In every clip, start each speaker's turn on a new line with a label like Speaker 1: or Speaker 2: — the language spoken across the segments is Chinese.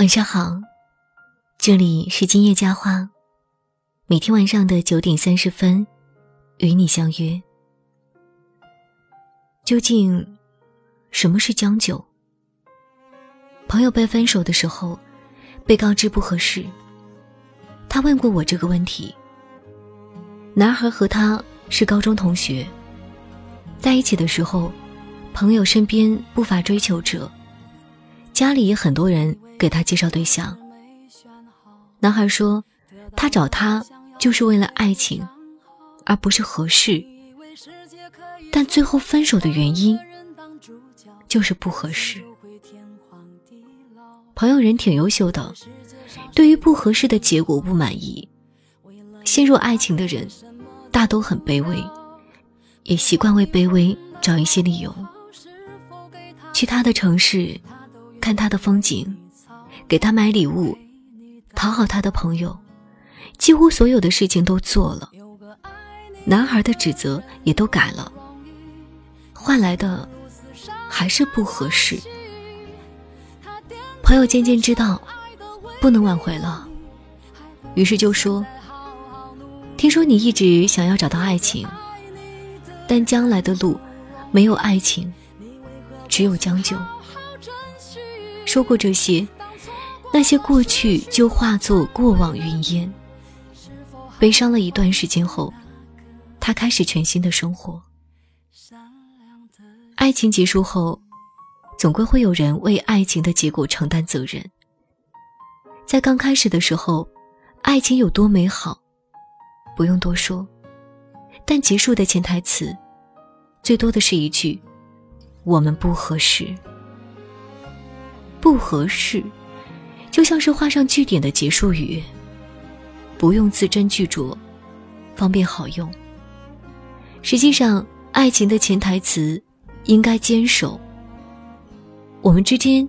Speaker 1: 晚上好，这里是今夜佳话，每天晚上的九点三十分与你相约。究竟什么是将就？朋友被分手的时候，被告知不合适，他问过我这个问题。男孩和他是高中同学，在一起的时候，朋友身边不乏追求者，家里也很多人。给他介绍对象，男孩说，他找他就是为了爱情，而不是合适。但最后分手的原因就是不合适。朋友人挺优秀的，对于不合适的结果不满意。陷入爱情的人大都很卑微，也习惯为卑微找一些理由。去他的城市，看他的风景。给他买礼物，讨好他的朋友，几乎所有的事情都做了。男孩的指责也都改了，换来的还是不合适。朋友渐渐知道不能挽回了，于是就说：“听说你一直想要找到爱情，但将来的路没有爱情，只有将就。”说过这些。那些过去就化作过往云烟。悲伤了一段时间后，他开始全新的生活。爱情结束后，总归会有人为爱情的结果承担责任。在刚开始的时候，爱情有多美好，不用多说。但结束的潜台词，最多的是一句：“我们不合适。”不合适。就像是画上句点的结束语，不用字斟句酌，方便好用。实际上，爱情的潜台词应该坚守。我们之间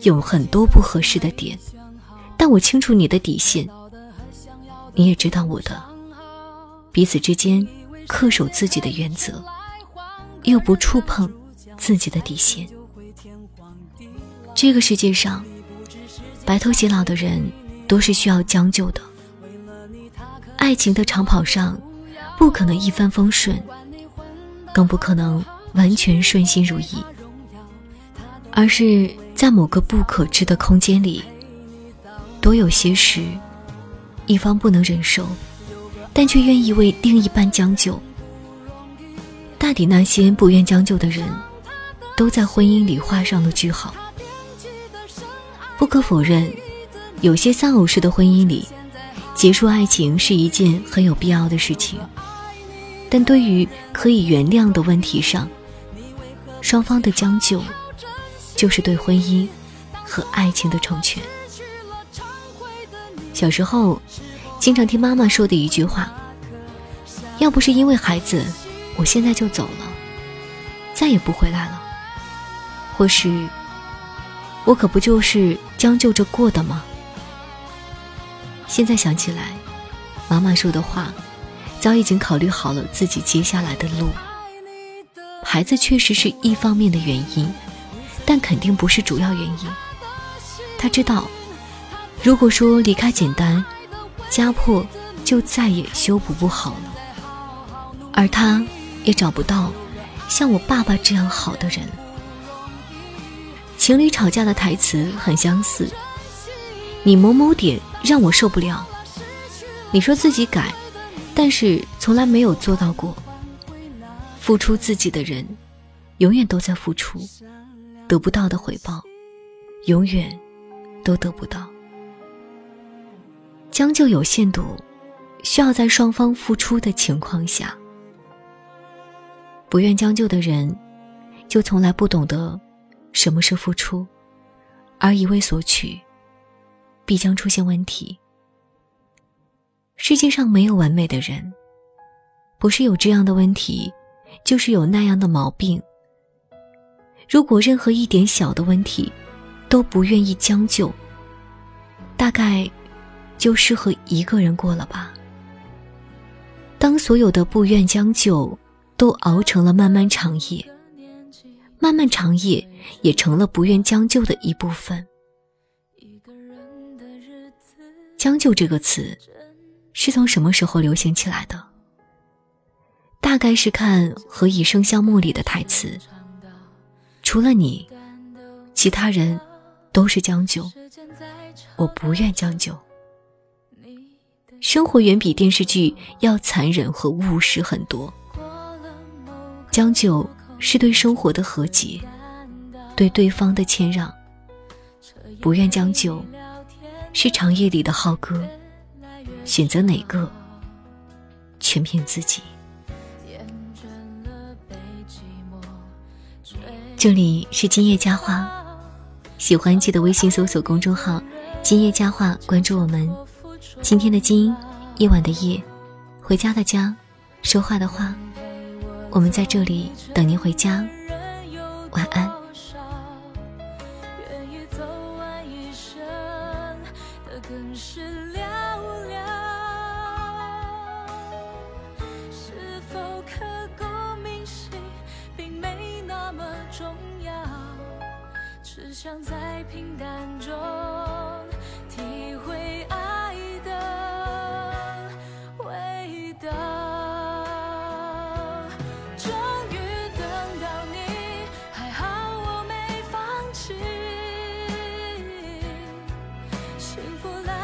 Speaker 1: 有很多不合适的点，但我清楚你的底线，你也知道我的。彼此之间恪守自己的原则，又不触碰自己的底线。这个世界上。白头偕老的人都是需要将就的。爱情的长跑上，不可能一帆风顺，更不可能完全顺心如意，而是在某个不可知的空间里，多有些时，一方不能忍受，但却愿意为另一半将就。大抵那些不愿将就的人，都在婚姻里画上了句号。不可否认，有些丧偶式的婚姻里，结束爱情是一件很有必要的事情。但对于可以原谅的问题上，双方的将就，就是对婚姻和爱情的成全。小时候，经常听妈妈说的一句话：“要不是因为孩子，我现在就走了，再也不回来了。”或是。我可不就是将就着过的吗？现在想起来，妈妈说的话，早已经考虑好了自己接下来的路。孩子确实是一方面的原因，但肯定不是主要原因。他知道，如果说离开简单，家破就再也修补不好了，而他也找不到像我爸爸这样好的人。情侣吵架的台词很相似，你某某点让我受不了。你说自己改，但是从来没有做到过。付出自己的人，永远都在付出，得不到的回报，永远都得不到。将就有限度，需要在双方付出的情况下。不愿将就的人，就从来不懂得。什么是付出，而一味索取，必将出现问题。世界上没有完美的人，不是有这样的问题，就是有那样的毛病。如果任何一点小的问题都不愿意将就，大概就适合一个人过了吧。当所有的不愿将就都熬成了漫漫长夜。漫漫长夜也成了不愿将就的一部分。
Speaker 2: 将就这个词是从什么时候流行起来的？大概是看《何以笙箫默》里的台词，除了你，其他人都是将就，我不愿将就。生活远比电视剧要残忍和务实很多。将就是对生活的和解，对对方的谦让；不愿将就，是长夜里的浩歌。选择哪个，全凭自己。这里是今夜佳话，喜欢记得微信搜索公众号“今夜佳话”，关注我们。今天的今，夜晚的夜，回家的家，说话的话。我们在这里等您回家，晚安。是否刻骨铭心，并没那么重要，只想在平淡中 circular.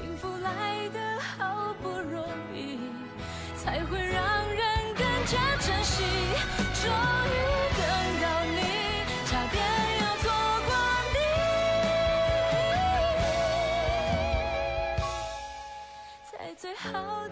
Speaker 2: 幸福来得好不容易，才会让人更加珍惜。终于等到你，差点要错过你。在最后的。